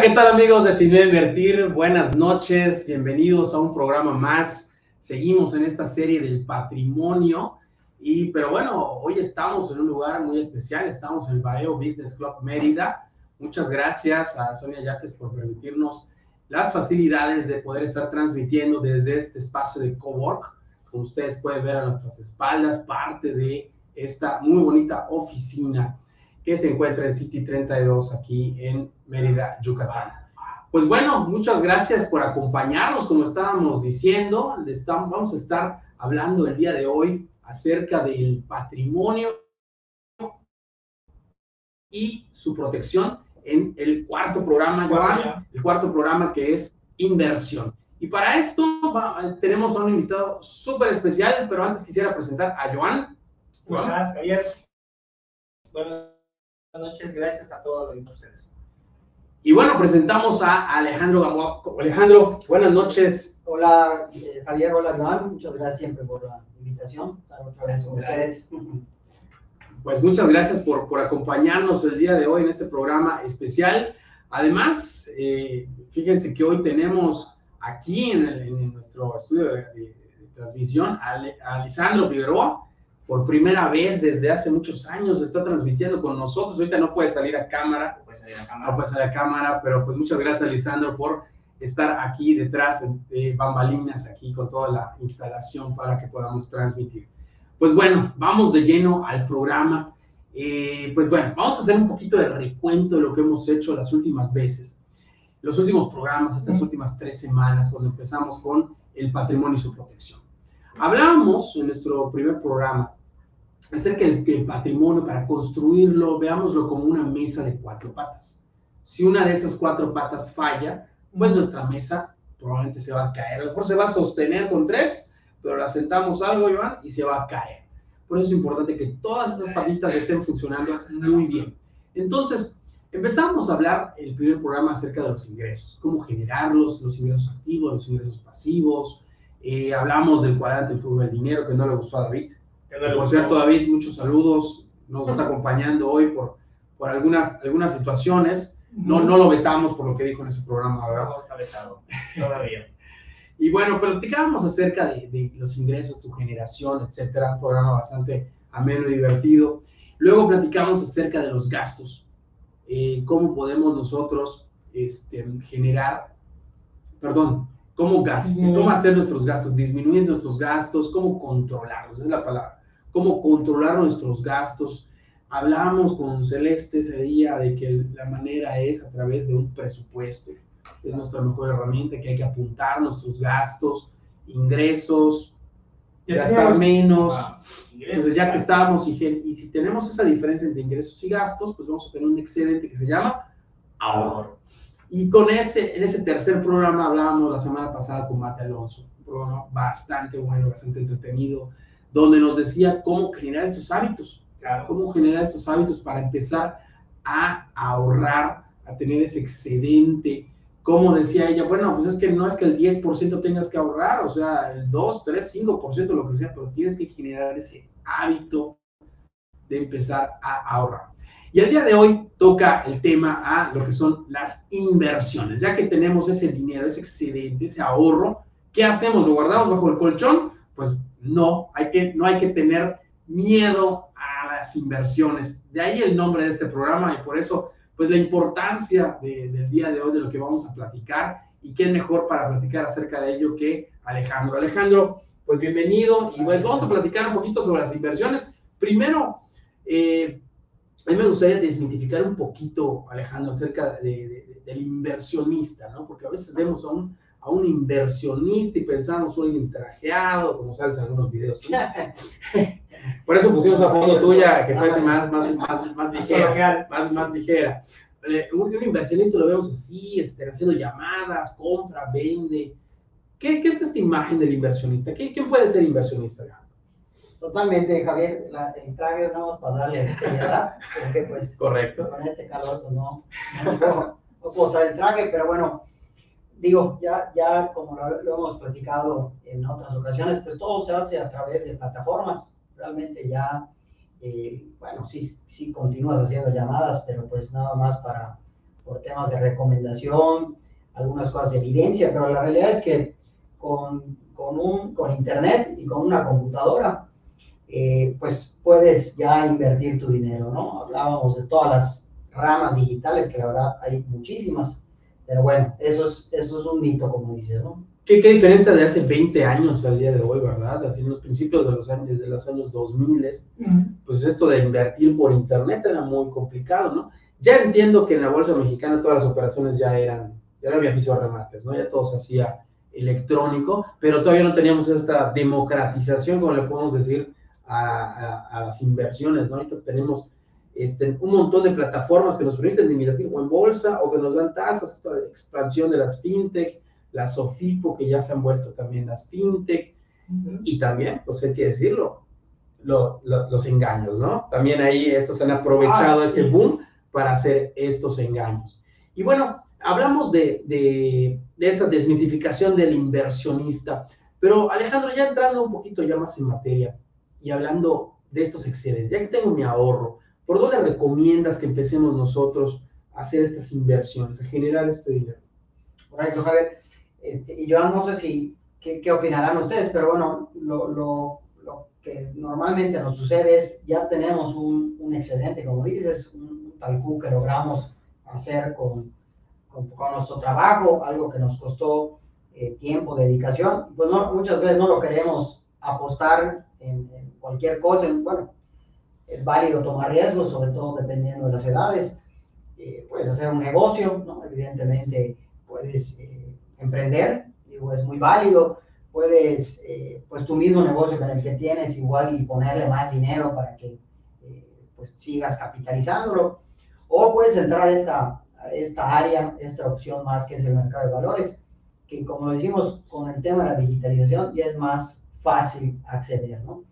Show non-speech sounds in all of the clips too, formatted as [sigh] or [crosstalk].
¿qué tal amigos de Cine Invertir? Buenas noches, bienvenidos a un programa más. Seguimos en esta serie del patrimonio. Y, pero bueno, hoy estamos en un lugar muy especial, estamos en el Baeo Business Club Mérida. Muchas gracias a Sonia Yates por permitirnos las facilidades de poder estar transmitiendo desde este espacio de cowork. Como ustedes pueden ver a nuestras espaldas, parte de esta muy bonita oficina que se encuentra en City 32 aquí en Mérida, Yucatán. Pues bueno, muchas gracias por acompañarnos, como estábamos diciendo, vamos a estar hablando el día de hoy acerca del patrimonio y su protección en el cuarto programa, Joan, el cuarto programa que es inversión. Y para esto tenemos a un invitado súper especial, pero antes quisiera presentar a Joan. Buenas, Javier. Buenas noches, gracias a todos ustedes. Y bueno, presentamos a Alejandro Gamboa. Alejandro, buenas noches. Hola, eh, Javier, hola, Joan. Muchas gracias siempre por la invitación. Estar otra vez con ustedes. [laughs] Pues muchas gracias por, por acompañarnos el día de hoy en este programa especial. Además, eh, fíjense que hoy tenemos aquí en, en nuestro estudio de, transmisión a, a Lisandro Figueroa. Por primera vez desde hace muchos años está transmitiendo con nosotros. Ahorita no puede salir a cámara. No puede salir a cámara. No puede salir a cámara, pero pues muchas gracias, Lisandro, por estar aquí detrás de bambalinas, aquí con toda la instalación para que podamos transmitir. Pues bueno, vamos de lleno al programa. Eh, pues bueno, vamos a hacer un poquito de recuento de lo que hemos hecho las últimas veces, los últimos programas, estas últimas tres semanas, donde empezamos con el patrimonio y su protección. Hablábamos en nuestro primer programa acerca del que el patrimonio, para construirlo, veámoslo como una mesa de cuatro patas. Si una de esas cuatro patas falla, pues nuestra mesa probablemente se va a caer. A lo mejor se va a sostener con tres, pero la sentamos algo, Iván, y se va a caer. Por eso es importante que todas esas patitas estén funcionando muy bien. Entonces, empezamos a hablar el primer programa acerca de los ingresos, cómo generarlos, los ingresos activos, los ingresos pasivos. Eh, hablamos del cuadrante del flujo del dinero, que no le gustó a David. Por cierto, David, muchos saludos. Nos está [laughs] acompañando hoy por, por algunas, algunas situaciones. No, no lo vetamos por lo que dijo en ese programa, ¿verdad? No está vetado, todavía. [laughs] Y bueno, platicábamos acerca de, los ingresos, su generación, etcétera, un programa bastante ameno y divertido. Luego platicamos acerca de los gastos, eh, cómo podemos nosotros este, generar, perdón, cómo, cómo hacer nuestros gastos, disminuir nuestros gastos, cómo controlarlos, esa es la palabra, cómo controlar nuestros gastos. Hablamos con Celeste ese día de que la manera es a través de un presupuesto. Es nuestra mejor herramienta, que hay que apuntar nuestros gastos, ingresos, gastar menos. Ah, Entonces, ya que estamos y, y, si tenemos esa diferencia entre ingresos y gastos, pues vamos a tener un excedente que se llama ahorro. Y con ese, en ese tercer programa hablábamos la semana pasada con Mate Alonso, un programa bastante bueno, bastante entretenido, donde nos decía cómo generar estos hábitos, cómo generar estos hábitos para empezar a ahorrar, a tener ese excedente, como decía ella, bueno, pues es que no es que el 10% tengas que ahorrar, o sea, el 2, 3, 5%, lo que sea, pero tienes que generar ese hábito de empezar a ahorrar. Y el día de hoy toca el tema a lo que son las inversiones. Ya que tenemos ese dinero, ese excedente, ese ahorro, ¿qué hacemos? ¿Lo guardamos bajo el colchón? Pues no, hay que, no hay que tener miedo a las inversiones. De ahí el nombre de este programa y por eso pues la importancia del día de hoy, de lo que vamos a platicar, y qué mejor para platicar acerca de ello que Alejandro. Alejandro, pues bienvenido, y pues vamos a platicar un poquito sobre las inversiones. Primero, eh, a mí me gustaría desmitificar un poquito, Alejandro, acerca del inversionista, ¿no? Porque a veces vemos a un, a un inversionista y pensamos un trajeado, como sabes en algunos videos. [laughs] Por eso pusimos la foto tuya que parece más, más, más, más ligera, más, más ligera. Eh, un, inversionista lo vemos así, este, haciendo llamadas, compra, vende. ¿Qué, ¿Qué, es esta imagen del inversionista? ¿Quién, quién puede ser inversionista? Totalmente, Javier. La, el traje no para darle seriedad, porque pues Correcto. con este calor pues, no, no, puedo, no puedo traer el traje, pero bueno, digo, ya, ya como lo, lo, hemos platicado en otras ocasiones, pues todo se hace a través de plataformas realmente ya, eh, bueno, sí, sí continúas haciendo llamadas, pero pues nada más para por temas de recomendación, algunas cosas de evidencia, pero la realidad es que con, con, un, con internet y con una computadora, eh, pues puedes ya invertir tu dinero, ¿no? Hablábamos de todas las ramas digitales, que la verdad hay muchísimas, pero bueno, eso es, eso es un mito, como dices, ¿no? ¿Qué, ¿Qué, diferencia de hace 20 años al día de hoy, verdad? Así en los principios de los años, desde los años 2000, pues esto de invertir por internet era muy complicado, ¿no? Ya entiendo que en la bolsa mexicana todas las operaciones ya eran, ya no había piso de remates, ¿no? Ya todo se hacía electrónico, pero todavía no teníamos esta democratización, como le podemos decir, a, a, a las inversiones, ¿no? Ahorita tenemos este, un montón de plataformas que nos permiten invertir o en bolsa o que nos dan tasas, expansión de las fintech, las SOFIPO que ya se han vuelto también las fintech, uh -huh. y también, pues hay que decirlo, lo, lo, los engaños, ¿no? También ahí estos han aprovechado ah, este sí. boom para hacer estos engaños. Y bueno, hablamos de, de, de esa desmitificación del inversionista, pero Alejandro, ya entrando un poquito ya más en materia y hablando de estos excedentes, ya que tengo mi ahorro, ¿por dónde recomiendas que empecemos nosotros a hacer estas inversiones, a generar este dinero? Correcto, Javier. Este, y yo no sé si, qué, qué opinarán ustedes, pero bueno, lo, lo, lo, que normalmente nos sucede es, ya tenemos un, un excedente, como dices, un, un talcú que logramos hacer con, con, con, nuestro trabajo, algo que nos costó eh, tiempo, dedicación, pues no, muchas veces no lo queremos apostar en cualquier cosa, en, bueno, es válido tomar riesgos, sobre todo dependiendo de las edades, eh, puedes hacer un negocio, ¿no? evidentemente puedes... Eh, emprender, digo, es muy válido. Puedes, eh, pues tu mismo negocio con el que tienes igual y ponerle más dinero para que pues sigas capitalizándolo. O puedes entrar a esta, a esta área, esta opción más que es el mercado de valores, que como decimos con el tema de la digitalización ya es más fácil acceder, ¿no?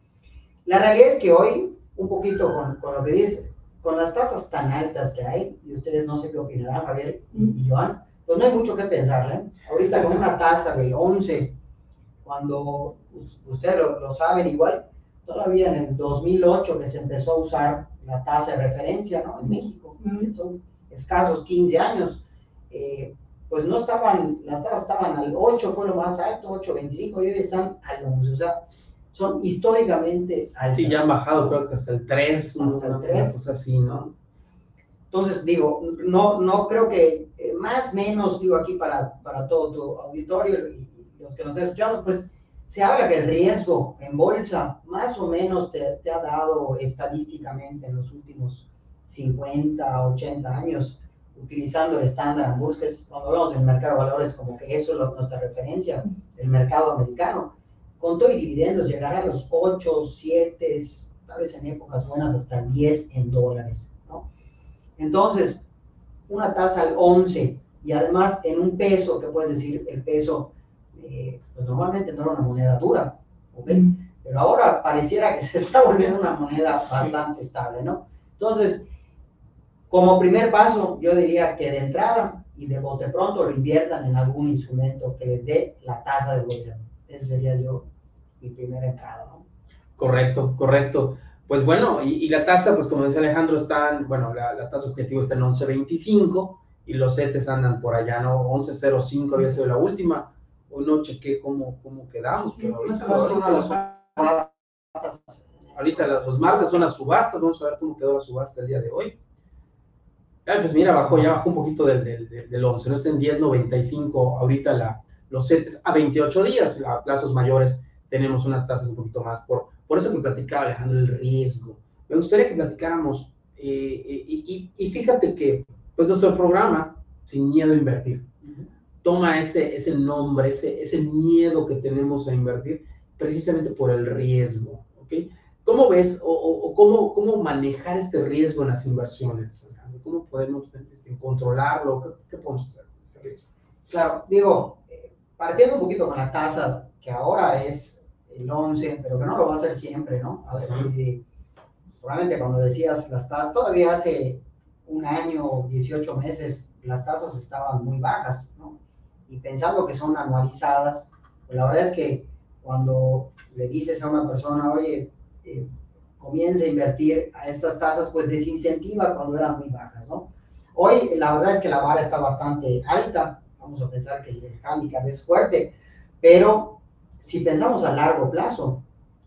La realidad es que hoy, un poquito con, con lo que dices, con las tasas tan altas que hay, y ustedes no sé qué opinarán, Javier y, Joan, pues no hay mucho que pensarle. ¿eh? Ahorita con una tasa de 11, cuando ustedes lo, lo, saben igual, todavía en el 2008 que se empezó a usar la tasa de referencia ¿no? en México, mm. son escasos 15 años, eh, pues no estaban, las tasas estaban al 8, fue lo más alto, 8.25, y hoy están al 11, o sea, son históricamente altas. Sí, ya han bajado creo que hasta el 3, hasta el 3. una cosa así, ¿no? Entonces, digo, no, no creo que eh, más menos, digo aquí para, para todo tu auditorio y, los que nos escuchando, pues se habla que el riesgo en bolsa más o menos te, te, ha dado estadísticamente en los últimos 50, 80 años, utilizando el estándar Poor's, que es cuando hablamos del mercado de valores, como que eso es lo, nuestra referencia, el mercado americano, con todo y dividendos llegará a los 8, 7, tal vez en épocas buenas hasta 10 en dólares. Entonces, una tasa al 11 y además en un peso, que puedes decir, el peso, eh, pues normalmente no era una moneda dura, ¿ok? Mm. Pero ahora pareciera que [laughs] se está volviendo una moneda bastante estable, ¿no? Entonces, como primer paso, yo diría que de entrada y de bote pronto lo inviertan en algún instrumento que les dé la tasa de gobierno. Esa sería yo mi primera entrada, ¿no? Correcto, correcto. Pues bueno, y, y, la tasa, pues como decía Alejandro, están, bueno, la, la tasa objetivo está en 11.25 y los CETES andan por allá, ¿no? 11.05 había sido la última. Hoy no chequé cómo, cómo quedamos, pero ahorita, ahorita, ahorita los martes son las subastas, vamos a ver cómo quedó la subasta el día de hoy. Ah, pues mira, bajó, ya bajó un poquito del, del, del 11, no está en 10.95 ahorita la, los CETES a 28 días, a plazos mayores tenemos unas tasas un poquito más por por eso que platicaba Alejandro el riesgo. Me gustaría que platicáramos, eh, y, y, y, fíjate que pues nuestro programa, Sin Miedo a Invertir, toma ese, ese nombre, ese, ese miedo que tenemos a invertir, precisamente por el riesgo. ¿okay? ¿Cómo ves o, o, cómo, cómo manejar este riesgo en las inversiones? ¿Cómo podemos este, controlarlo? ¿Qué, ¿Qué, podemos hacer con ese riesgo? Claro, digo, eh, partiendo un poquito con la tasa, que ahora es el 11, pero que no lo va a hacer siempre, ¿no? A ver, y, probablemente cuando decías las tasas, todavía hace un año, 18 meses, las tasas estaban muy bajas, ¿no? Y pensando que son anualizadas, pues la verdad es que cuando le dices a una persona, oye, eh, comience a invertir a estas tasas, pues desincentiva cuando eran muy bajas, ¿no? Hoy la verdad es que la vara está bastante alta, vamos a pensar que el handicap es fuerte, pero si pensamos a largo plazo,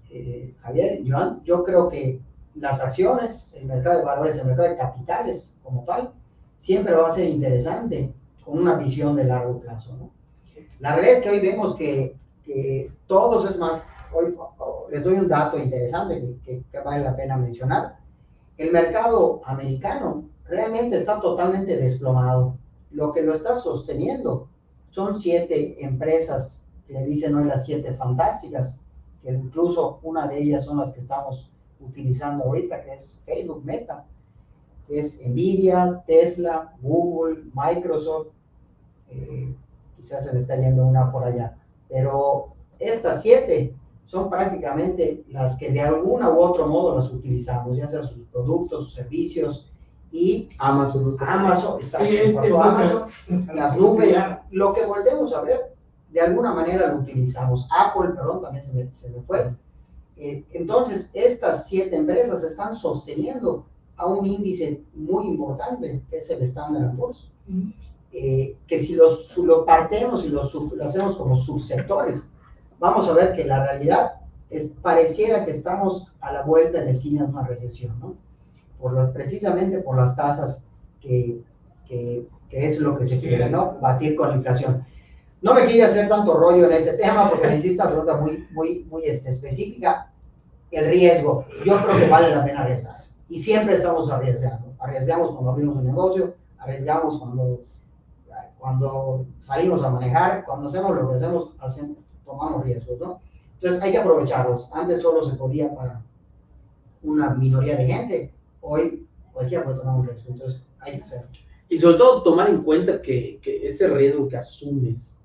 eh, Javier, yo, yo creo que las acciones, el mercado de valores, el mercado de capitales como tal, siempre va a ser interesante con una visión de largo plazo. ¿no? La realidad es que hoy vemos que, que todos, es más, hoy les doy un dato interesante que, que, vale la pena mencionar. El mercado americano realmente está totalmente desplomado. Lo que lo está sosteniendo. Son siete empresas que le dicen hoy las siete fantásticas, que incluso una de ellas son las que estamos utilizando ahorita, que es Facebook Meta, que es Nvidia, Tesla, Google, Microsoft, eh, quizás se le está yendo una por allá, pero estas siete son prácticamente las que de alguna u otro modo las utilizamos, ya sea sus productos, sus servicios y Amazon, Amazon, exacto, Amazon, [laughs] las nubes, lo que volvemos a ver, de alguna manera lo utilizamos. Apple, perdón, también se me, se me fue. Eh, entonces, estas siete empresas están sosteniendo a un índice muy importante, que es el Standard Poor's, eh, que si lo, lo partemos y lo, lo, hacemos como subsectores, vamos a ver que la realidad es, pareciera que estamos a la vuelta de la esquina de una recesión, ¿no? Por lo, precisamente por las tasas que, que, que, es lo que se quiere, ¿no? Batir con la inflación. No me quiero hacer tanto rollo en ese tema porque hiciste una pregunta muy, muy, muy este, específica. El riesgo, yo creo que vale la pena arriesgarse. Y siempre estamos arriesgando. Arriesgamos cuando abrimos un negocio, arriesgamos cuando, cuando salimos a manejar, cuando hacemos lo que hacemos, hacemos, tomamos riesgos, ¿no? Entonces hay que aprovecharlos. Antes solo se podía para una minoría de gente. Hoy cualquiera puede tomar un riesgo. Entonces hay que hacerlo. Y sobre todo tomar en cuenta que, que ese riesgo que asumes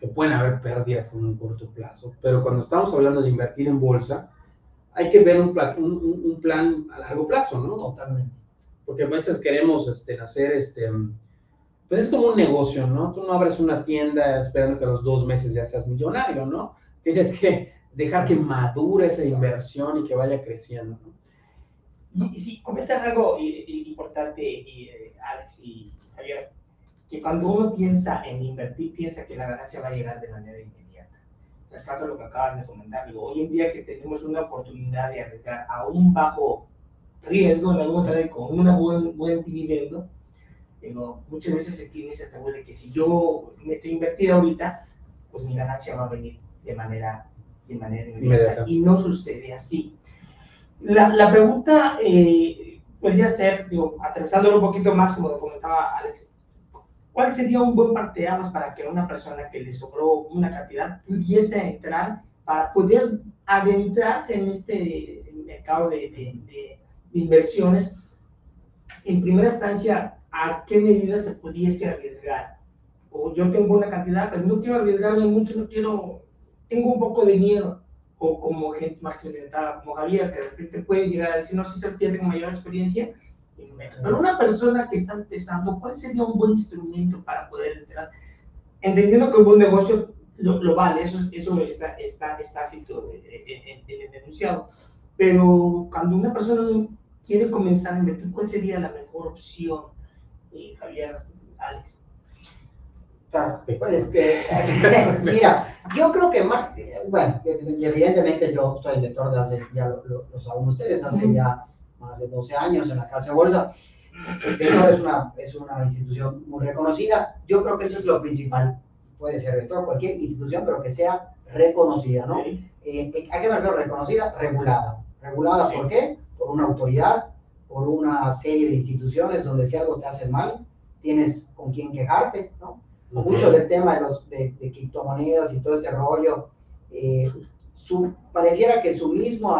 que pueden haber pérdidas en un corto plazo, pero cuando estamos hablando de invertir en bolsa, hay que ver un plan, un, un plan a largo plazo, ¿no? Totalmente. Porque a veces queremos este, hacer, este, pues es como un negocio, ¿no? Tú no abres una tienda esperando que a los dos meses ya seas millonario, ¿no? Tienes que dejar que madure esa inversión y que vaya creciendo, ¿no? Y, si comentas algo importante, eh, Alex y Javier, que cuando uno piensa en invertir, piensa que la ganancia va a llegar de manera inmediata. Rescato lo que acabas de comentar. Digo, hoy en día que tenemos una oportunidad de arriesgar a un bajo riesgo, en algún momento con un buen, buen dividendo, digo, muchas veces se tiene ese tabú de que si yo meto a invertir ahorita, pues mi ganancia va a venir de manera, de manera inmediata. Y no sucede así. La, la pregunta eh, podría ser, digo, atrasándolo un poquito más, como comentaba Alex, ¿Cuál sería un buen parteaguas para que una persona que le sobró una cantidad pudiese entrar para poder adentrarse en este mercado de, de, de, inversiones? En primera instancia, ¿a qué medidas se pudiese arriesgar? O yo tengo una cantidad, pero no quiero arriesgarme mucho, no quiero, tengo un poco de miedo. O como gente más experimentada, como Javier, que de repente puede llegar a decir, no sé si tiene mayor experiencia, pero una persona que está empezando, ¿cuál sería un buen instrumento para poder entrar? Entendiendo que un buen negocio lo, lo vale, eso, eso está, está, está sido denunciado. Pero cuando una persona quiere comenzar a invertir, ¿cuál sería la mejor opción, eh, Javier, Alex? Pues, que, [laughs] mira, yo creo que más, bueno, evidentemente yo soy lector de hace, ya lo, lo, lo saben ustedes, hace ya más de 12 años en la Casa de Bolsa. Vector es una, es una institución muy reconocida. Yo creo que eso es lo principal. Puede ser Vector, cualquier institución, pero que sea reconocida, ¿no? Eh, eh, ¿A qué me refiero reconocida? Regulada. ¿Regulada por qué? Por una autoridad, por una serie de instituciones donde si algo te hace mal, tienes con quién quejarte, ¿no? Mucho del tema de, los, de, de criptomonedas y todo este rollo, eh, su, pareciera que su mismo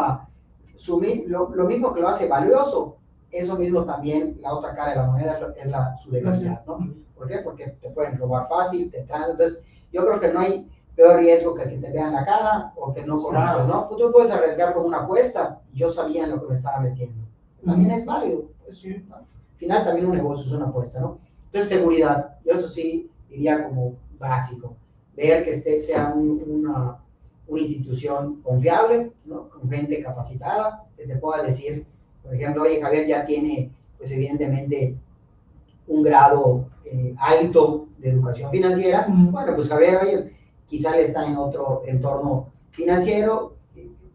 lo, lo, mismo que lo hace valioso, eso mismo también, la otra cara de la moneda es la, su debilidad, ¿no? ¿Por qué? Porque te pueden robar fácil, te traen, entonces yo creo que no hay peor riesgo que que te vean la cara o que no conoces, ¿no? Tú puedes arriesgar con una apuesta, yo sabía en lo que me estaba metiendo. También es válido, pues, ¿no? Al final también un negocio es una apuesta, ¿no? Entonces seguridad, yo eso sí diría como básico, ver que este sea un, una una institución confiable, ¿no? con gente capacitada, que te pueda decir, por ejemplo, oye, Javier ya tiene, pues evidentemente, un grado eh, alto de educación financiera, bueno, pues Javier, oye, quizá él está en otro entorno financiero,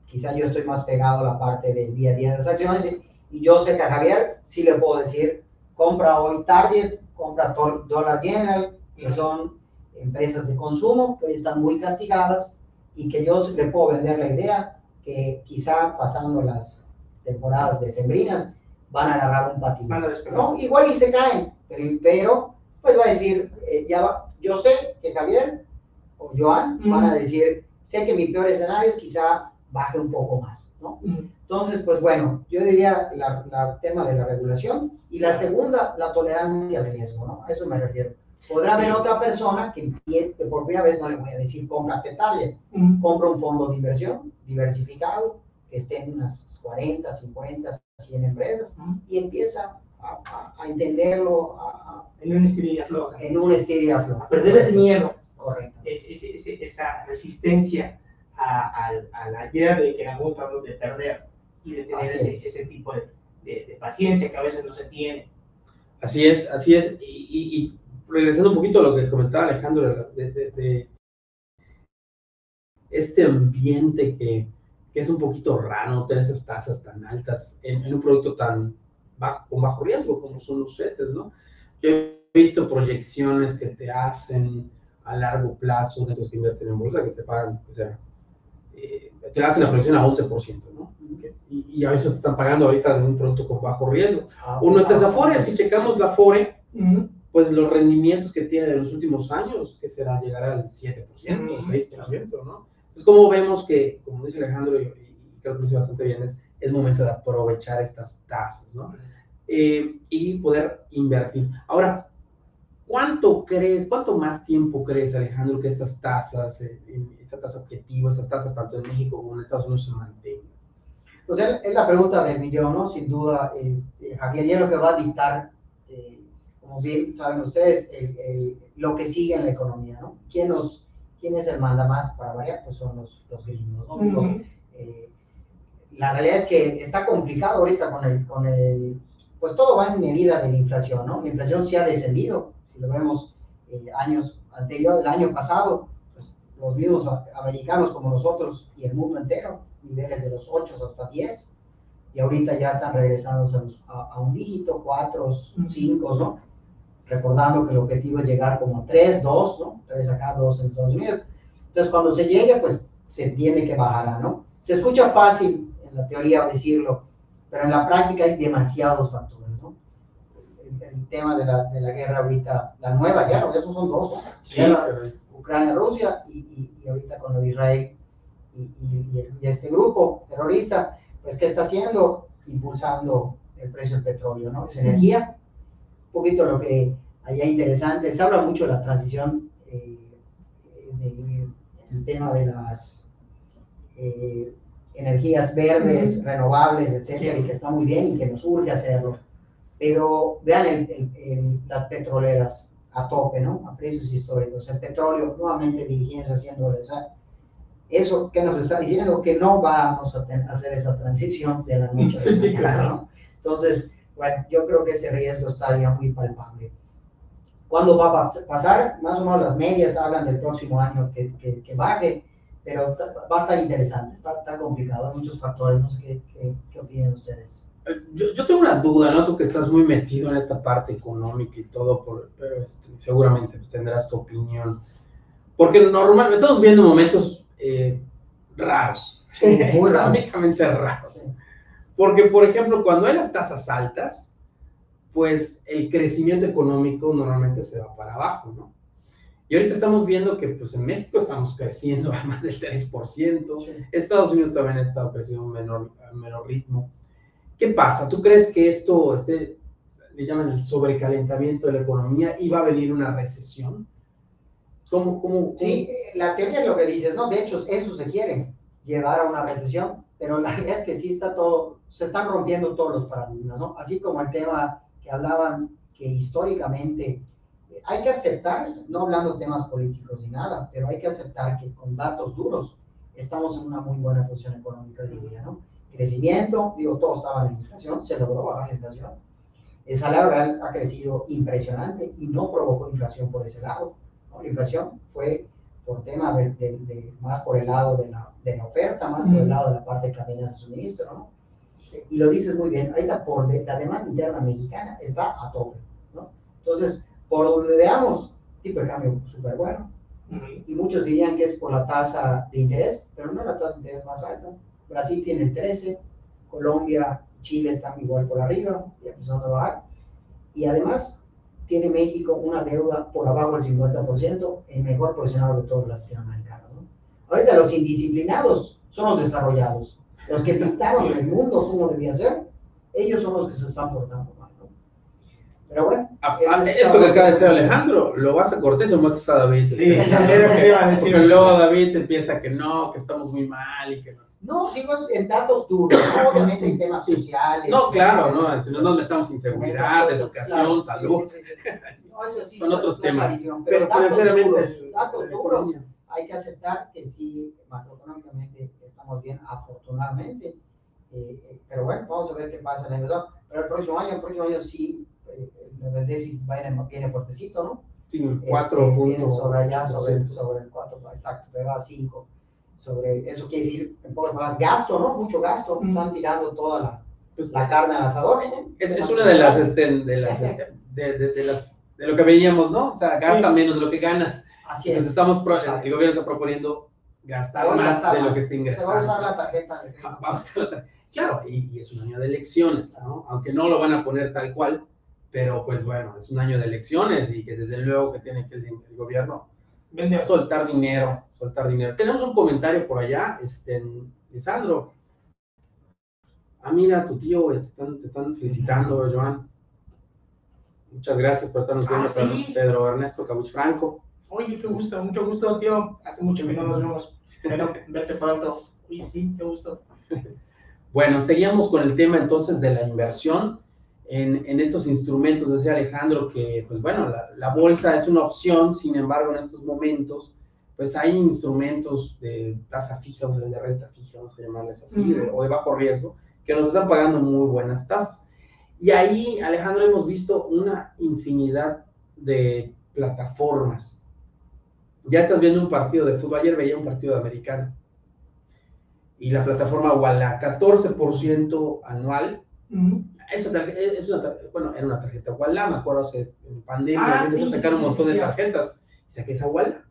quizá yo estoy más pegado a la parte del día a día de las acciones, y, yo sé que a Javier sí le puedo decir, compra hoy Target, compra Dollar General, que son empresas de consumo que hoy están muy castigadas y que yo le puedo vender la idea que quizá pasando las temporadas decembrinas van a agarrar un patín. ¿no? Igual y se caen, pero, pero, pues va a decir, eh, ya va- yo sé que Javier o Joan van a decir, sé que mi peor escenario es quizá baje un poco más, ¿no? Ujú. Entonces, pues bueno, yo diría la tema de la regulación y la segunda, la tolerancia al riesgo, ¿no? A eso me refiero. Podrá haber otra persona que, que por primera vez no le voy a decir cómprate Target, Ujú. compra un fondo de inversión diversificado que esté en unas 40, 50, 100 empresas Ujú. y empieza a, a- a entenderlo a- a- En una estirilla floja. en un estilo A perder ese miedo, Correcto. es- es- es- esa resistencia a, a- a la idea de que en algún momento de perder y de tener ese, es. ese tipo de, de- de paciencia que a veces no se tiene. Así es, así es. Y, y- y regresando un poquito a lo que comentaba Alejandro, de, de- de este ambiente que, que es un poquito raro, tener esas tasas tan altas en, en un producto tan bajo, con bajo riesgo como son los CETES, ¿no? Yo he visto proyecciones que te hacen a largo plazo de los que invierten en bolsa, que te pagan, o sea, eh, te hacen la proyección a 11%, ¿no? Y, y a veces te están pagando ahorita de un producto con bajo riesgo. O nuestras afores, si checamos la Afore, pues los rendimientos que tiene de los últimos años, que será llegar al 7%, Ujú. 6%, ¿no? Entonces, como vemos que, como dice Alejandro, y, y creo que lo dice bastante bien, es, es momento de aprovechar estas tasas, ¿no? Eh, y poder invertir. Ahora, ¿cuánto crees, cuánto más tiempo crees, Alejandro, que estas tasas, eh, esta tasa objetivo, estas tasas tanto en México como en Estados Unidos se mantengan? Pues es, es la pregunta del millón, ¿no? Sin duda, este, Javier, y es lo que va a dictar, eh, como bien saben ustedes, el- el- lo que sigue en la economía, ¿no? ¿Quién, nos, quién es el manda más para variar? Pues son los, los gringos, ¿no? Eh, la realidad es que está complicado ahorita con el, con el, pues todo va en medida de la inflación, ¿no? La inflación sí ha descendido, si lo vemos eh, años anteriores, el año pasado, pues los mismos americanos como nosotros y el mundo entero, niveles de los 8 hasta 10, y ahorita ya están regresando los- a un dígito, 4, 5, ¿no? Recordando que el objetivo es llegar como a 3, 2, ¿no? 3 acá, 2 en Estados Unidos. Entonces, cuando se llegue, pues se entiende que bajará, ¿no? Se escucha fácil en la teoría decirlo, pero en la práctica hay demasiados factores, ¿no? El, el tema de la, de la guerra ahorita, la nueva guerra, porque esos son dos, ¿no? Guerra caray. Ucrania-Rusia y, y- y ahorita con lo de Israel y, y- y el- y este grupo terrorista, pues ¿qué está haciendo? Impulsando el precio del petróleo, ¿no? Es energía. Un poquito lo que allá interesante, se habla mucho de la transición, eh, de- el tema de las eh, energías verdes, renovables, etcétera, Sí. y que está muy bien y que nos urge hacerlo. Pero vean el- el- el- las petroleras a tope, ¿no? A precios históricos. El petróleo nuevamente dirigiéndose haciendo o sea, eso que nos está diciendo que no vamos a ten- hacer esa transición de la noche a la [laughs] mañana. ¿no? Entonces, bueno, yo creo que ese riesgo está ya muy palpable. ¿Cuándo va a pas- pasar? Más o menos las medias hablan del próximo año que, que, que baje, pero va a estar interesante, está, está complicado, hay muchos factores, no sé qué, qué, qué opinan ustedes. Eh, Yo, yo tengo una duda, ¿no? Tú que estás muy metido en esta parte económica y todo, por- pero este, seguramente tendrás tu opinión. Porque normalmente estamos viendo momentos eh, raros, Sí, económicamente raros. Sí. Porque, por ejemplo, cuando hay las tasas altas, pues el crecimiento económico normalmente se va para abajo, ¿no? Y ahorita estamos viendo que pues en México estamos creciendo [laughs] a más del 3%, Estados Unidos también ha estado creciendo a un menor, a menor ritmo. ¿Qué pasa? ¿Tú crees que esto, este, le llaman el sobrecalentamiento de la economía y va a venir una recesión? ¿Cómo, cómo, cómo- Sí, la teoría es lo que dices, ¿no? De hecho, eso se quiere, llevar a una recesión, pero la [laughs] realidad es que sí está todo, se están rompiendo todos los paradigmas, ¿no? Así como el tema que hablaban que históricamente eh, hay que aceptar, no hablando temas políticos ni nada, pero hay que aceptar que con datos duros estamos en una muy buena posición económica, diría, ¿no? Crecimiento, digo, todos estaban en inflación, se logró bajar la inflación. el salario real ha crecido impresionante y no provocó inflación por ese lado. ¿no? La inflación fue por tema de, de- de- más por el lado de la, de la oferta, más por el lado de la parte de cadenas de suministro, ¿no? Y lo dices muy bien, ahorita por de- la demanda interna mexicana está a tope, ¿no? Entonces, por donde veamos, tipo de cambio súper bueno, Ujú. y muchos dirían que es por la tasa de interés, pero no la tasa de interés más alta. Brasil tiene el 13, Colombia, Chile están igual por arriba, ya empezando a bajar. Y además tiene México una deuda por abajo del 50%, el mejor posicionado de todos los latinoamericanos. ¿no? Ahorita los indisciplinados son los desarrollados, los que dictaron el mundo cómo debía ser, ellos son los que se están portando mal. ¿no? Pero bueno, Ah, ah, es esto que acaba de decir Alejandro, ¿lo vas a Cortés o muestras a David? Sí, era lo que iba a decir. Porque luego David empieza que no, que estamos muy mal y que no sé. No, digo es en datos duros, ¿no? obviamente en temas sociales. No, claro, no, si no nos metamos en seguridad, Esas educación, cosas, salud. claro, sí, sí, sí. No, eso sí, Son otros temas. Pero datos financieramente, duros, datos duros, hay que aceptar que sí, macroeconómicamente estamos bien, afortunadamente. Eh, eh, pero bueno, vamos a ver qué pasa en el año. Pero el próximo año, el próximo año sí, eh, lo del déficit viene, viene fuertecito, ¿no? Sí, Este, cuatro viene puntos. sobre allá, sobre, el- sobre el 4, exacto, pega a 5. Sobre, eso quiere decir, en pocas palabras, gasto, ¿no? Mucho gasto, Mm. están tirando toda la, Pues, la carne al asador. ¿no? es, es una de las, este, de las, este, [laughs] de, de- de las, de lo que veíamos, ¿no? O sea, gasta Sí. menos de lo que ganas. Así Entonces es. estamos, el gobierno está proponiendo gastar Voy más de lo que está Se va a ingresando. usar la tarjeta de Ah, crédito. vamos a la tar- Claro, y, y es un año de elecciones, ¿no? Aunque no lo van a poner tal cual, pero pues bueno, es un año de elecciones y que desde luego que tiene que el, el gobierno Vende. soltar dinero, soltar dinero. Tenemos un comentario por allá, este, Lisandro. Ah, mira, tu tío, te están, te están felicitando, Joan. Muchas gracias por estarnos viendo, Ah, sí. Pedro Ernesto Cabuch Franco. Oye, qué gusto, mucho gusto, tío. Hace mucho que no nos vemos. Espero verte pronto. Oye, sí, qué gusto. Bueno, seguíamos con el tema entonces de la inversión en, en estos instrumentos. Decía Alejandro que, pues bueno, la, la bolsa es una opción, sin embargo, en estos momentos, pues hay instrumentos de tasa fija, o de renta fija, vamos a llamarles así, de- o de bajo riesgo, que nos están pagando muy buenas tasas. Y ahí, Alejandro, hemos visto una infinidad de plataformas. Ya estás viendo un partido de fútbol, ayer veía un partido de americano. Y la plataforma Walla, 14% anual. Ujú. Esa tarje- es una, tar- bueno, era una tarjeta Walla, me acuerdo hace en pandemia, Ah, sí, sacar sí, un montón sí, de tarjetas. Y saqué esa Walla.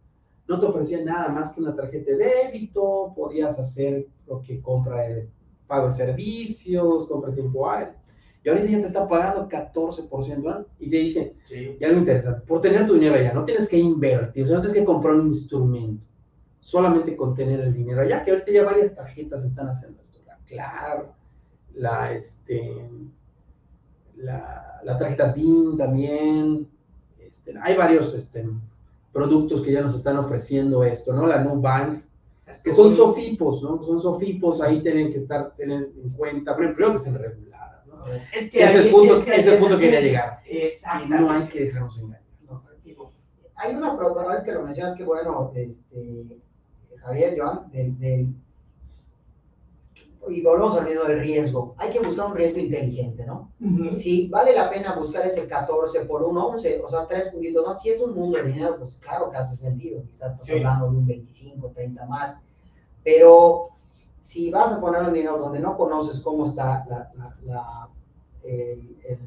No te ofrecía nada más que una tarjeta de débito, podías hacer lo que compra de pago de servicios, compra de tiempo aire. Y ahorita ya te está pagando 14% ¿no? y te dicen, Sí. y algo interesante, por tener tu dinero allá, no tienes que invertir, o sea, no tienes que comprar un instrumento, solamente con tener el dinero allá, que ahorita ya varias tarjetas están haciendo esto, la Claro, la, este, la, la tarjeta DIN también, este, hay varios este, productos que ya nos están ofreciendo esto, ¿no? La Nubank, que son sofipos, ¿no? Son sofipos, ahí tienen que estar, tener en cuenta, pero primero que sean reguladas, Es Es el punto, que es el hay punto que quería llegar. Y no hay que dejarnos engañar. No, Hay una propuesta que lo mencionas que bueno, este, Javier, Joan, del, del- y volvemos al mismo del riesgo. Hay que buscar un riesgo inteligente, ¿no? Ujú. Si vale la pena buscar ese 14 por un 11, o sea, tres puntitos más, si es un mundo de dinero, pues claro que hace sentido, quizás estás Sí. hablando de un 25, 30 más, pero si vas a poner un dinero donde no conoces cómo está la, la- la- el- el-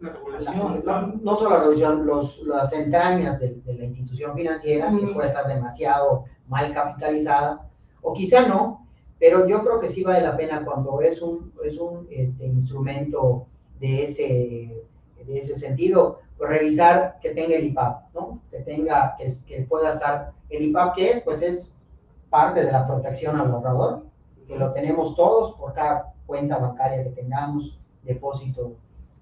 La la- regulación. no, no solo la revolución, los, las entrañas de, de la institución financiera, que puede estar demasiado mal capitalizada, o quizá no, pero yo creo que sí vale la pena cuando es un, es un este, instrumento de ese, de ese sentido, pues revisar que tenga el IPAP, ¿no? Que tenga, que, que pueda estar, el IPAP que es, pues es parte de la protección al ahorrador, que lo tenemos todos por cada cuenta bancaria que tengamos, depósito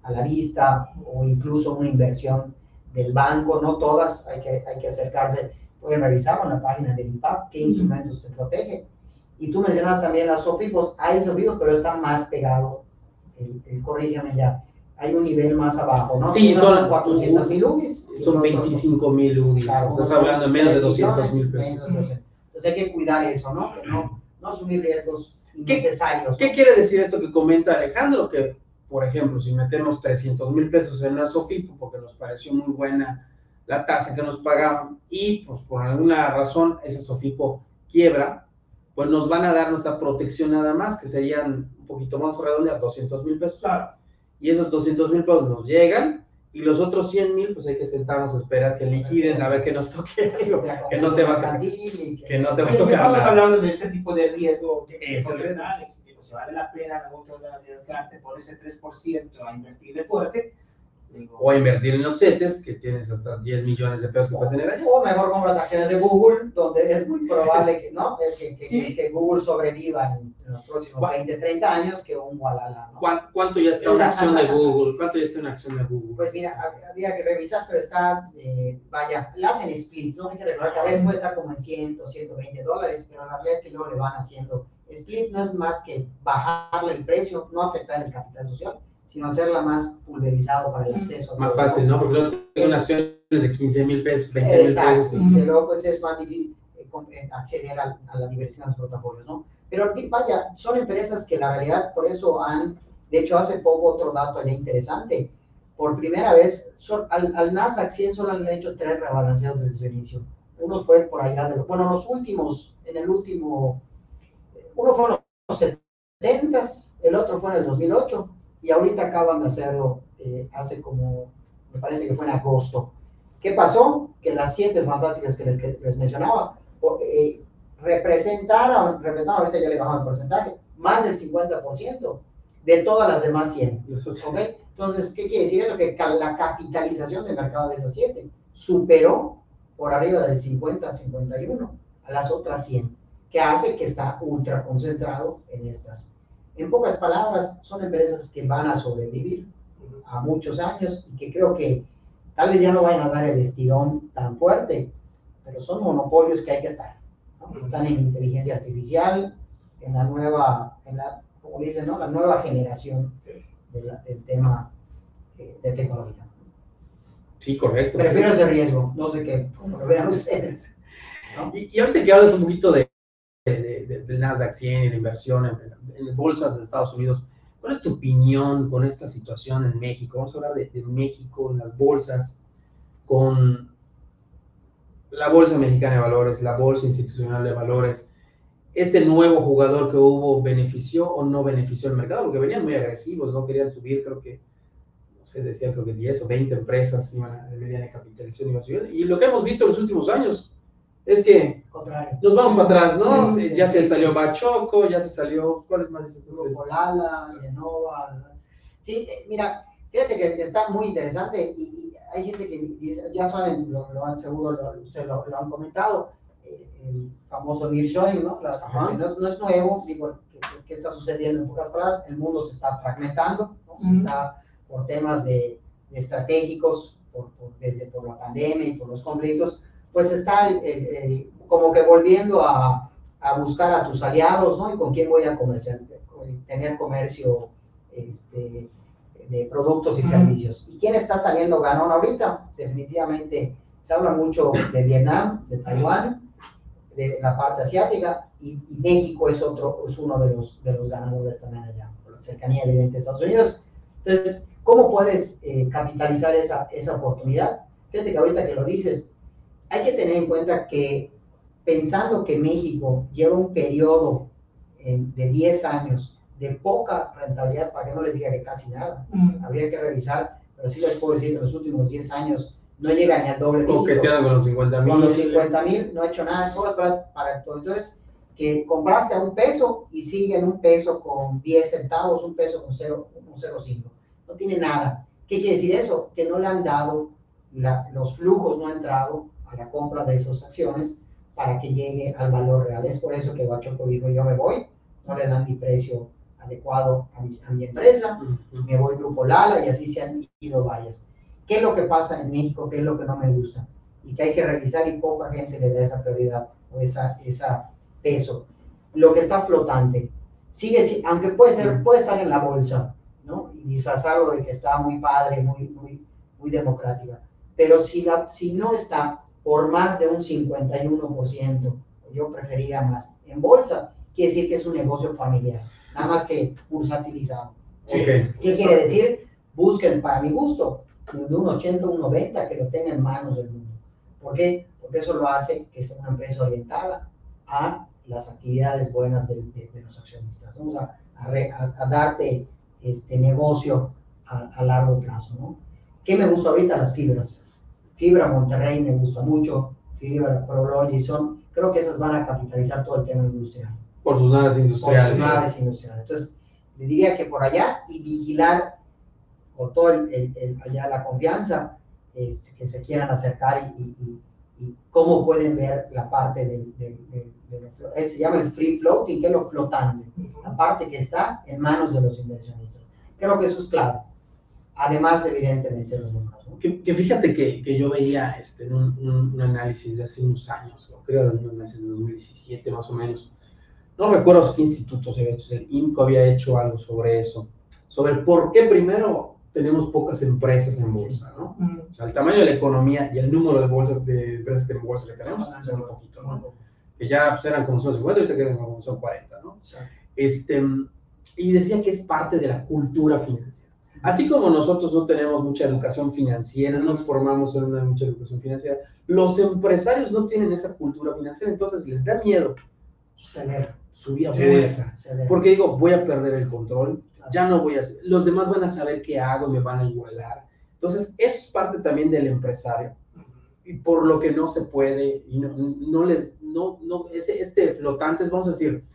a la vista o incluso una inversión del banco, no todas, hay que, hay que acercarse, pueden revisar en la página del IPAP qué instrumentos te protegen. Y tú mencionas también las SOFIPOS, hay SOFIPOS, pero están más pegados, el, el- corrígeme ya, hay un nivel más abajo, ¿no? Sí, son- 400 mil UDIs. Son otros 25 mil UDIs, Claro, estás hablando de menos de tres 200 mil pesos. menos de 200. Entonces hay que cuidar eso, ¿no? Que no, no asumir riesgos innecesarios. ¿Qué quiere decir esto que comenta Alejandro? Que por ejemplo, si metemos 300 mil pesos en una Sofipo porque nos pareció muy buena la tasa que nos pagaban y pues por alguna razón esa Sofipo quiebra, pues nos van a dar nuestra protección nada más, que serían un poquito más redondear, 200 mil pesos. Claro. Y esos 200 mil pesos nos llegan y los otros 100 mil, pues hay que sentarnos a esperar que liquiden, a ver que nos toque [laughs] algo, que no te va a tocar. Que no te va a tocar Estamos hablando de ese tipo de riesgo es. Alex, que pues, vale la pena la otra de desgaste por ese 3% a invertirle fuerte. O a invertir en los CETES, que tienes hasta 10 millones de pesos que puedes tener allá. O mejor compras acciones de Google, donde es muy probable que, ¿no? que, que- Sí. que Google sobreviva en, en los próximos ¿Cuál? 20, 30 años que un Walala, ¿no? ¿Cuán- ¿Cuánto ya está una acción de Google? ¿Cuánto ya está una acción de Google? Pues mira, hab- había que revisar, pero está, eh, vaya, la hacen splits, ¿no? Hay que recordar que a veces puede estar como en 100, 120 dólares, pero la realidad es que luego le van haciendo split, no es más que bajarle el precio, no afectar el capital social, sino hacerla más pulverizado para el acceso. Más fácil, ¿no? Porque luego tengo acción de 15 mil pesos, 20 mil pesos. y luego pues es más difícil eh, eh, acceder a, a la diversión de los portafolios, ¿no? Pero vaya, son empresas que la realidad por eso han, de hecho hace poco otro dato ya interesante, por primera vez, son, al, al Nasdaq 100 solo han hecho tres rebalanceos desde su inicio. Uno fue por allá de los, bueno, los últimos, en el último, uno fue en los 70, el otro fue en el 2008, y ahorita acaban de hacerlo eh, hace como, me parece que fue en agosto. ¿Qué pasó? Que las siete fantásticas que les, que les mencionaba eh, representaron, representaron, ahorita ya le bajamos el porcentaje, más del 50% de todas las demás 100. [laughs] ¿ok? Entonces, ¿qué quiere decir eso? Que la capitalización del mercado de esas siete superó por arriba del 50-51 a las otras 100, que hace que está ultra concentrado en estas. En pocas palabras, son empresas que van a sobrevivir a muchos años y que creo que tal vez ya no vayan a dar el estirón tan fuerte, pero son monopolios que hay que estar. ¿no? Están en inteligencia artificial, en la nueva, en la, como dicen, ¿no? la nueva generación de la- del tema eh, de tecnología. Sí, correcto. Prefiero ese riesgo, no sé qué, como lo vean ustedes. ¿no? Y, y ahorita que hablas un poquito de, de- de- del Nasdaq 100 y la inversión en, en bolsas de Estados Unidos, ¿cuál es tu opinión con esta situación en México? Vamos a hablar de, de México, en las bolsas, con la Bolsa Mexicana de Valores, la Bolsa Institucional de Valores. ¿Este nuevo jugador que hubo benefició o no benefició el mercado? Porque venían muy agresivos, no querían subir, creo que, no sé, decían creo que 10 o 20 empresas iban a, de mediana capitalización iban a subir. Y lo que hemos visto en los últimos años es que contrario. nos vamos para atrás, ¿no? Sí, ya sí, se salió sí. Bachoco, ya se salió. ¿Cuáles más dices tú? Grupo Lala, Lenovo. Sí, eh, mira, fíjate que está muy interesante y, y hay gente que dice, ya saben, lo, lo han seguro, lo, ustedes lo, lo han comentado, eh, el famoso nearshoring, ¿no? La- no, no es nuevo, digo, ¿qué, qué está sucediendo en pocas palabras? El mundo se está fragmentando, ¿no? Se está por temas de, de estratégicos, por, por- desde por la pandemia y por los conflictos, pues está el- el- el- como que volviendo a, a buscar a tus aliados, ¿no? Y con quién voy a comercial, tener comercio este, de productos y servicios. ¿Y quién está saliendo ganón ahorita? Definitivamente se habla mucho de Vietnam, de Taiwán, de la parte asiática, y, y México es otro, es uno de los, de los ganadores también allá, por la cercanía evidente de Estados Unidos. Entonces, ¿cómo puedes eh, capitalizar esa, esa oportunidad? Fíjate que ahorita que lo dices, hay que tener en cuenta que pensando que México lleva un periodo eh, de 10 años de poca rentabilidad, para que no les diga que casi nada, Mm. habría que revisar, pero sí les puedo decir que en los últimos 10 años no llega ni al doble dígito. Coqueteando con los 50 Con los mil. 50 mil no ha hecho nada, todas para, para. Entonces, que compraste a un peso y sigue en un peso con 10 centavos, un peso con 0.05. No tiene nada. ¿Qué quiere decir eso? Que no le han dado, la- los flujos no han entrado a la compra de esas acciones para que llegue al valor real. Es por eso que Bachoco dijo, yo me voy, no le dan mi precio adecuado a mi, a mi empresa, me voy Grupo Lala y así se han ido varias. ¿Qué es lo que pasa en México? ¿Qué es lo que no me gusta? Y que hay que revisar y poca gente le da esa prioridad o esa, esa peso. Lo que está flotante. Sigue, si- aunque puede ser, puede estar en la bolsa, ¿no? Y disfrazarlo de que está muy padre, muy, muy, muy democrática. Pero si, la, si no está por más de un 51%, yo preferiría más en bolsa, quiere decir que es un negocio familiar, nada más que bursatilizado. Ok. ¿Qué quiere decir? Busquen, para mi gusto, de un 80 a un 90 que lo tenga en manos del mundo. ¿Por qué? Porque eso lo hace que sea una empresa orientada a las actividades buenas de, de- de los accionistas. Vamos a, a re- a- a darte este negocio a, a largo plazo, ¿no? ¿Qué me gusta ahorita? Las fibras. Fibra Monterrey me gusta mucho, Fibra Prology son, creo que esas van a capitalizar todo el tema industrial Por sus naves por industriales. sus naves industriales. Entonces, le diría que por allá y vigilar con todo el, el- el- allá la confianza este, que se quieran acercar y, y- y- y cómo pueden ver la parte del, del- eh, se llama el free floating, que es lo flotante, la parte que está en manos de los inversionistas. Creo que eso es clave. Además, evidentemente, los números. Que, que fíjate que, que yo veía este, en un, un- un análisis de hace unos años, creo de un análisis de 2017 más o menos. No recuerdo qué instituto se había hecho, el INCO había hecho algo sobre eso, sobre por qué primero tenemos pocas empresas en bolsa, ¿no? Mm. O sea, el tamaño de la economía y el número de bolsas de empresas que en bolsa que tenemos son un poquito, ¿no? Que ya pues, eran como son 50, ahorita quedan como son 40, ¿no? Este, y decía que es parte de la cultura financiera. Así como nosotros no tenemos mucha educación financiera, no nos formamos en una mucha educación financiera, los empresarios no tienen esa cultura financiera, entonces les da miedo Ceder, subir a bolsa. ceder. Porque digo, voy a perder el control, ya no voy a los demás van a saber qué hago y me van a igualar. Entonces, eso es parte también del empresario y por lo que no se puede, y no, no les, no, no, ese, este flotante, vamos a decir,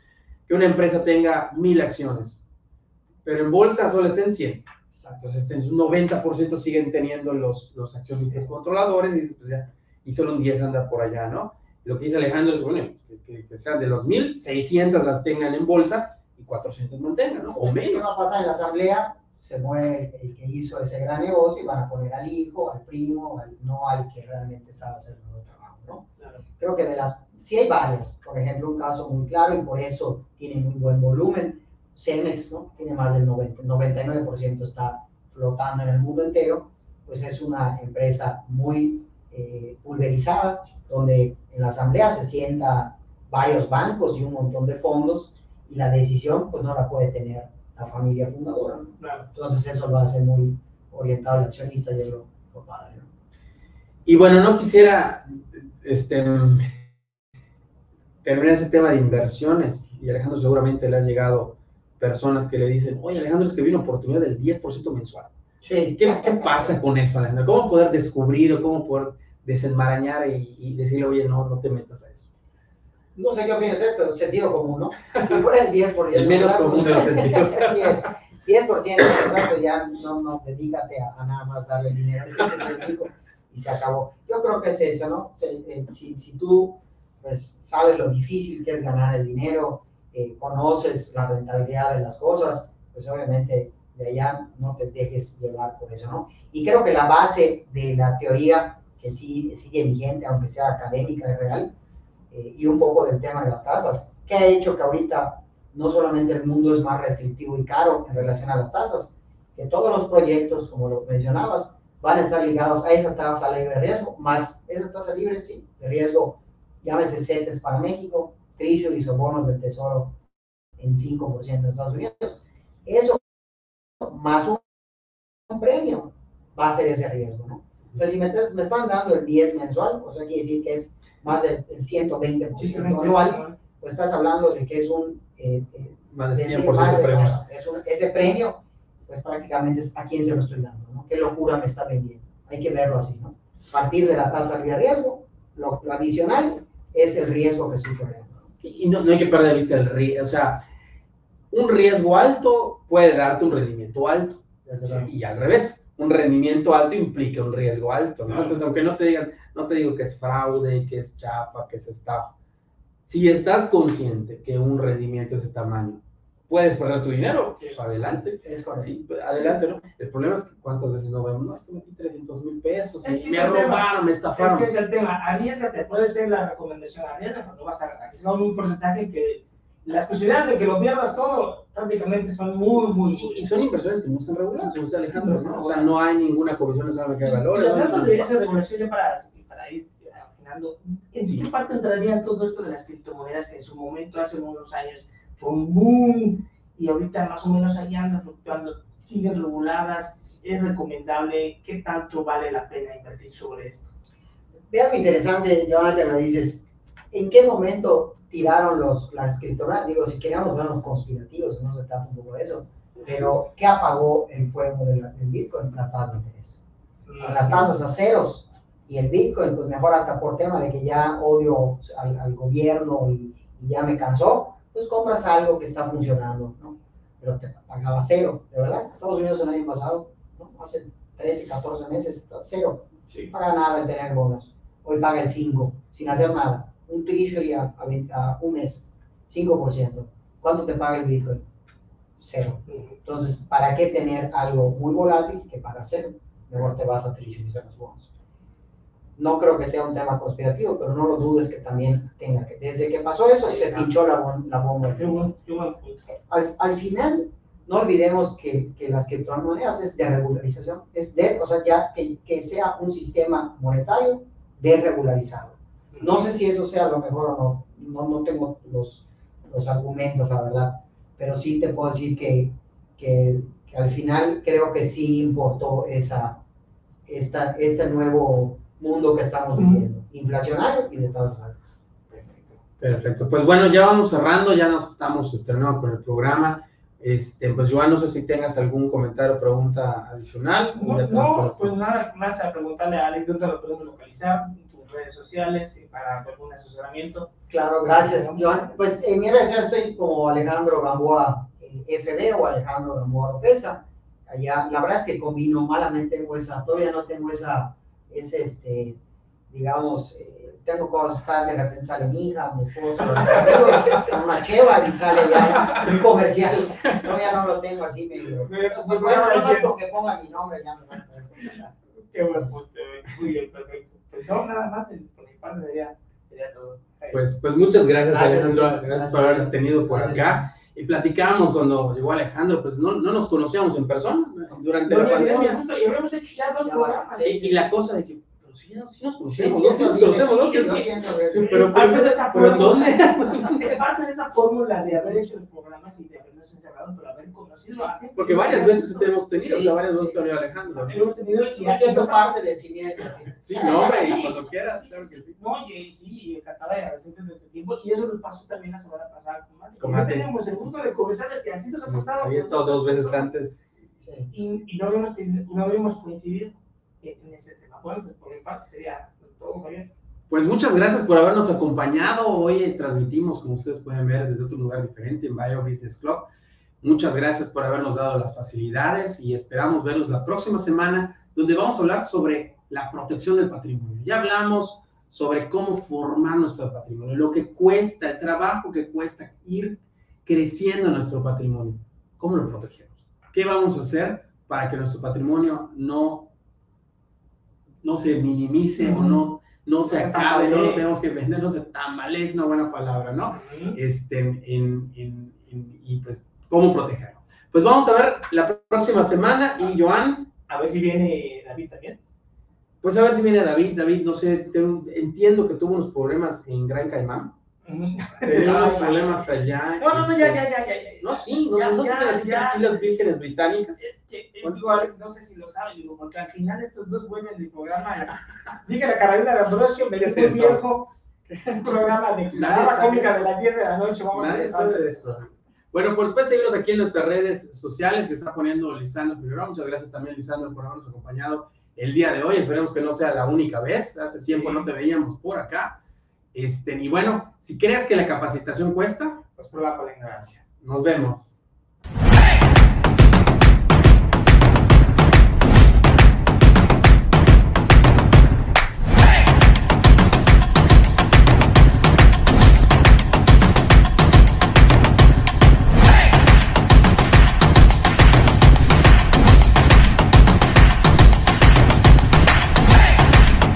que una empresa tenga mil acciones, pero en bolsa solo estén 100. Entonces, este, un 90% siguen teniendo los, los accionistas controladores y, pues ya, y solo un 10 anda por allá, ¿no? Lo que dice Alejandro es, bueno, que, que, que sean de los 1000, 600 las tengan en bolsa y 400 mantengan, ¿no? O ¿Qué menos. va a pasar en la asamblea? Se muere el que hizo ese gran negocio y van a poner al hijo, al primo, al- no al que realmente sabe hacer el nuevo trabajo, ¿no? Claro. Creo que de las, sí hay varias, por ejemplo, un caso muy claro y por eso tiene muy buen volumen, Cemex, ¿no? Tiene más del 90, 99% está flotando en el mundo entero, pues es una empresa muy eh, pulverizada, donde en la asamblea se sienta varios bancos y un montón de fondos y la decisión pues no la puede tener la familia fundadora. ¿no? Claro. Entonces eso lo hace muy orientado al accionista y es lo, lo padre. ¿no? Y bueno, no quisiera este, terminar ese tema de inversiones. Y Alejandro seguramente le han llegado personas que le dicen, oye Alejandro, es que vi una oportunidad del 10% mensual. ¿Qué, qué pasa con eso, Alejandro? ¿Cómo poder descubrir o cómo poder desenmarañar y, y decirle, oye, no, no te metas a eso? No sé qué opinas ustedes, pero sentido común, ¿no? [laughs] Si fuera el 10%. El menos ¿verdad? común de los [laughs] sentidos. Así es. 10% ¿verdad? pues ya no, no, dedícate a, a nada más darle dinero te y se acabó. Yo creo que es eso, ¿no? Se- eh, Si, si tú pues, sabes lo difícil que es ganar el dinero, eh, conoces la rentabilidad de las cosas, pues obviamente de allá no te dejes llevar por eso, ¿no? Y creo que la base de la teoría, que sí sigue vigente, aunque sea académica y real, eh, y un poco del tema de las tasas, que ha hecho que ahorita no solamente el mundo es más restrictivo y caro en relación a las tasas, que todos los proyectos, como lo mencionabas, van a estar ligados a esa tasa libre de riesgo, más esa tasa libre, sí, de riesgo, llámese CETES para México, treasuries o bonos del tesoro en 5% de Estados Unidos. Eso más un, un premio va a ser ese riesgo, ¿no? Entonces, si me, estás- me están dando el 10 mensual, o sea, quiere decir que es más del del 120% anual, pues estás hablando de que es un... eh, eh, Más de de- 100% más de- premios. es un- ese premio, pues prácticamente es a quién se lo estoy dando, ¿no? ¿Qué locura me está vendiendo? Hay que verlo así, ¿no? Partir de la tasa de riesgo, lo, lo adicional es el riesgo que estoy corriendo. ¿No? Y no, no hay que perder de vista el riesgo. O sea, un riesgo alto puede darte un rendimiento alto. Y al revés, un rendimiento alto implica un riesgo alto, ¿no? Entonces, aunque no te digan, no te digo que es fraude, que es chapa, que es estafa. Si estás consciente que un rendimiento de ese tamaño puedes perder tu dinero, pues adelante. Es. Sí, adelante, ¿no? El problema es que cuántas veces no vemos, no, es que metí 300 mil pesos Es y me es robaron, me Es estafaron. que es el tema, arriesgate, puede ser la recomendación, arriesga cuando vas a arriesgar un porcentaje que las posibilidades de que lo pierdas todo prácticamente son muy, muy, Y, y son inversiones que no están reguladas, como dice Alejandro, ¿no? O sea, no hay ninguna comisión nacional de valores. Y no hablando de esa regulación, ya para, para ir afinando, ¿en Sí. qué parte entraría todo esto de las criptomonedas que en su momento, hace unos años, un boom y ahorita más o menos ahí andan fluctuando, siguen reguladas, es recomendable, ¿qué tanto vale la pena invertir sobre esto? Vean lo interesante, Jonathan, me dices, ¿en qué momento tiraron los, las criptomonedas? Digo, si queríamos vernos conspirativos, no se trata un poco de eso, pero ¿qué apagó el fuego del, del Bitcoin? Las tasas de interés. Las tasas a ceros y el Bitcoin, pues mejor hasta por tema de que ya odio al, al gobierno y, ya me cansó, pues compras algo que está funcionando, ¿no? Pero te pagaba cero, de verdad. Estados Unidos el año pasado, ¿no? hace 13, 14 meses, cero. Sí. No paga nada en tener bonos. Hoy paga el 5, sin hacer nada. Un treasury a, a, 20 a un mes, 5%. ¿Cuánto te paga el Bitcoin? Cero. Entonces, ¿para qué tener algo muy volátil que paga cero? Mejor te vas a treasuries a los bonos. No creo que sea un tema conspirativo, pero no lo dudes que también tenga que. Desde que pasó eso, se pinchó la, bom- la bomba. Al, al final, no olvidemos que, que las criptomonedas es de regularización, es de, o sea, ya que, que sea un sistema monetario desregularizado. No sé si eso sea lo mejor o no, no, no tengo los, los argumentos, la verdad, pero sí te puedo decir que, que, que al final creo que sí importó esa, esta, este nuevo mundo que estamos viviendo, inflacionario y de tasas altas. Perfecto. Perfecto. Pues bueno, ya vamos cerrando, ya nos estamos estrenando con el programa. Este, pues Joan, no sé si tengas algún comentario o pregunta adicional. No, pues nada más a preguntarle a Alex dónde lo podemos localizar, en tus redes sociales, eh, para algún asesoramiento. Claro, gracias, Joan. Pues en mi red social estoy como Alejandro Gamboa eh, FB o Alejandro Gamboa Lopeza. Allá, la verdad es que combino malamente tengo esa, todavía no tengo esa, ese, este, digamos, eh, tengo cosas, está, de repente sale mi hija, mi esposa, mis amigos, con una cheva y sale ya un comercial. Todavía no lo tengo así medio. Pues, Pues, bueno, nada más con que ponga mi nombre ya me van a poder contactar. Qué buen punto, eh, muy bien, perfecto. Pues no, nada más, por mi parte sería, sería todo. Pues, pues muchas gracias, Gracias, Alejandro. Gracias, Gracias. por haber tenido por Gracias. acá. Y platicábamos cuando llegó Alejandro, pues no, no nos conocíamos en persona durante No, la pandemia. y habíamos hecho ya dos Ya programas. Y, y la cosa de que, pero sí, sí nos conocemos, sí, ¿no? Sí nos conocemos, ¿no? que- pero, Parte de esa pero ¿en fórmula. dónde? [laughs] Es parte de esa fórmula de haber hecho los programas y de habernos encerrado, pero haber conocido a gente. Porque varias veces te hemos tenido, o sea, varias veces había Alejandro. Hemos tenido Yo siento parte de cimiento. Sí, no, hombre, y cuando quieras, claro que sí. No, y sí, y encantada de agradecerte de tu tiempo. Y eso nos pasó también la semana pasada con Mati. Con teníamos el gusto de conversar y así nos ha pasado. Había estado dos veces antes. Y, no, habíamos tenido- no habíamos coincidido en, en ese tema. Bueno, por mi parte sería todo, Javier. Pues muchas gracias por habernos acompañado. Hoy transmitimos, como ustedes pueden ver, desde otro lugar diferente en Bio Business Club. Muchas gracias por habernos dado las facilidades y esperamos verlos la próxima semana, donde vamos a hablar sobre la protección del patrimonio. Ya hablamos sobre cómo formar nuestro patrimonio, lo que cuesta, el trabajo que cuesta ir creciendo nuestro patrimonio. ¿Cómo lo protegemos? ¿Qué vamos a hacer para que nuestro patrimonio no, no se minimice o no, no se acabe, no lo tenemos que vender, no se tambalee, es una buena palabra, ¿no? Este, en, en- en- y pues, ¿cómo protegerlo? Pues vamos a ver la próxima semana y Joan, A ver si viene David también. pues a ver si viene David. David, no sé, tengo- entiendo que tuvo unos problemas en Gran Caimán. Tenía unos problemas allá. No, no, no, este, ya, ya, ya, ya. ya. No, sí, no, Ya, no sé ya, si las. Islas Vírgenes Británicas. Es que, eh, digo, Alex, no sé si lo saben, digo, porque al final estos dos vuelven del programa. [laughs] Dije la Carolina de Ambrosio, me ¿Qué es dijo un eso? viejo, un programa de sabe cómica de las 10 de la noche. Vamos a Nadie empezar. sabe de eso. Bueno, pues pueden seguirnos aquí en nuestras redes sociales que está poniendo Lisandro Figueroa. Muchas gracias también, Lisandro, por habernos acompañado el día de hoy. Esperemos que no sea la única vez. Hace tiempo Sí. no te veíamos por acá. Este, y bueno, si crees que la capacitación cuesta, Pues prueba con la ignorancia. nos vemos.